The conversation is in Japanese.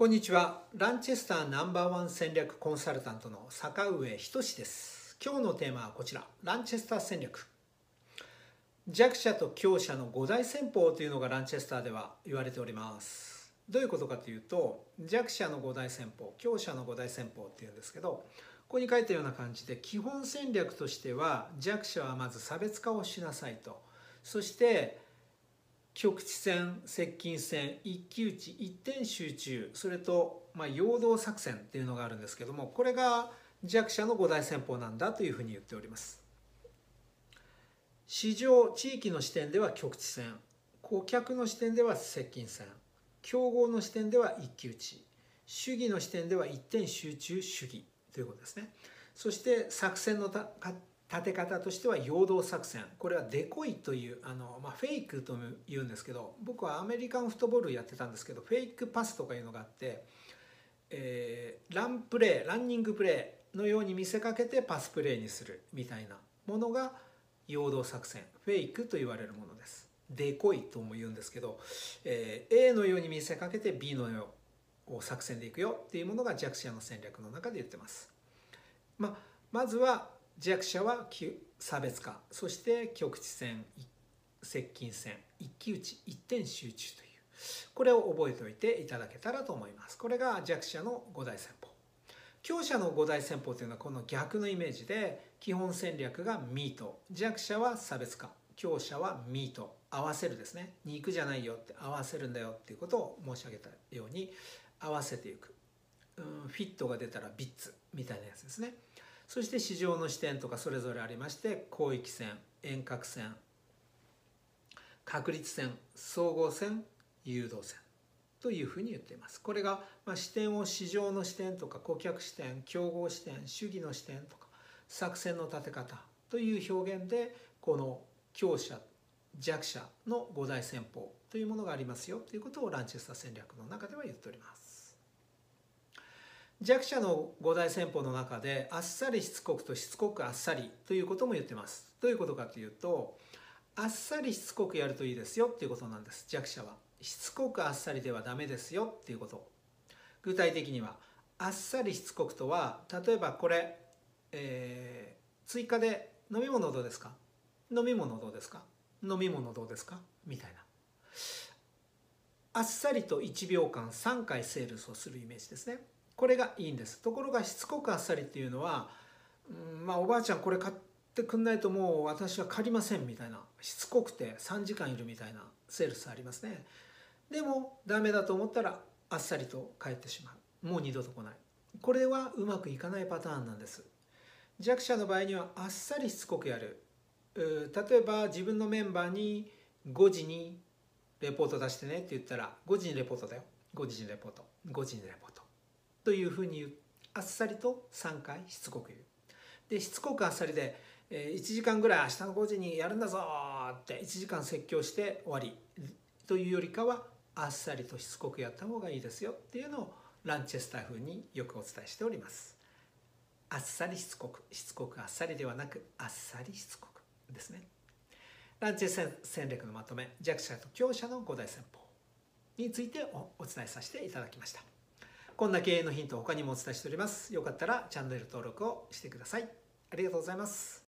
こんにちは。ランチェスターナンバーワン戦略コンサルタントの坂上仁です。今日のテーマはこちら。ランチェスター戦略。弱者と強者の五大戦法というのがランチェスターでは言われております。どういうことかというと弱者の五大戦法強者の五大戦法っていうんですけどここに書いたような感じで基本戦略としては弱者はまず差別化をしなさいと。そして局地戦接近戦一騎打ち一点集中。それと、まあ、陽動作戦っていうのがあるんですけどもこれが弱者の五大戦法なんだというふうに言っております。市場地域の視点では局地戦顧客の視点では接近戦競合の視点では一騎打ち主義の視点では一点集中主義ということですね。そして作戦の立て方としては陽動作戦。これはデコイというあの、まあ、フェイクと言うんですけど僕はアメリカンフットボールやってたんですけどフェイクパスとかいうのがあって、えー、ランプレーランニングプレーのように見せかけてパスプレーにするみたいなものが陽動作戦。フェイクと言われるものです。デコイとも言うんですけど、えー、A のように見せかけて B のようを作戦でいくよっていうものが弱者の戦略の中で言ってます、ま、まずは弱者は差別化そして局地戦接近戦一騎打ち一点集中というこれを覚えておいていただけたらと思います。これが弱者の五大戦法。強者の五大戦法というのはこの逆のイメージで基本戦略がミート。弱者は差別化。強者はミート。合わせるですね。肉じゃないよって合わせるんだよっていうことを申し上げたように合わせていく、うん、フィットが出たらビッツみたいなやつですね。そして市場の視点とかそれぞれありまして広域線遠隔線確率線総合線誘導線というふうに言っていますこれが、ま視点を市場の視点とか顧客視点競合視点主義の視点とか作戦の立て方という表現でこの強者弱者の五大戦法というものがありますよということをランチェスター戦略の中では言っております。弱者の五大戦法の中であっさりしつこくとしつこくあっさりということも言ってます。どういうことかというとあっさりしつこくやるといいですよっていうことなんです。弱者は。しつこくあっさりではダメですよっていうこと。具体的にはあっさりしつこくとは例えばこれ、えー、追加で飲み物どうですか？飲み物どうですか？飲み物どうですか？みたいな。あっさりと1秒間3回セールスをするイメージですね。これがいいんです。ところがしつこくあっさりっていうのは、うん、まあおばあちゃんこれ買ってくんないともう私は借りませんみたいな。しつこくて3時間いるみたいなセールスありますね。でもダメだと思ったらあっさりと帰ってしまう。もう二度と来ない。これはうまくいかないパターンなんです。弱者の場合にはあっさりしつこくやる。例えば自分のメンバーに5時にレポート出してねって言ったら5時にレポートだよ。5時にレポート。5時にレポート。というふうにあっさりと3回しつこく言う。でしつこくあっさりで、え1時間ぐらい明日の5時にやるんだぞって1時間説教して終わり。というよりかはあっさりとしつこくやった方がいいですよっていうのをランチェスター風によくお伝えしております。あっさりしつこくしつこくあっさりではなくあっさりしつこくですね。ランチェス戦略のまとめ弱者と強者の五大戦法についてお伝えさせていただきました。こんな経営のヒント他にもお伝えしております。よかったらチャンネル登録をしてください。ありがとうございます。